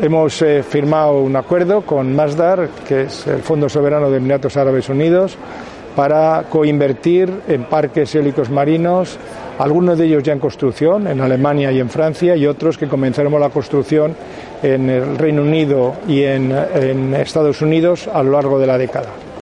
hemos eh, firmado un acuerdo con Masdar, que es el Fondo Soberano de Emiratos Árabes Unidos, para coinvertir en parques eólicos marinos, algunos de ellos ya en construcción, en Alemania y en Francia, y otros que comenzaremos la construcción en el Reino Unido y en Estados Unidos a lo largo de la década.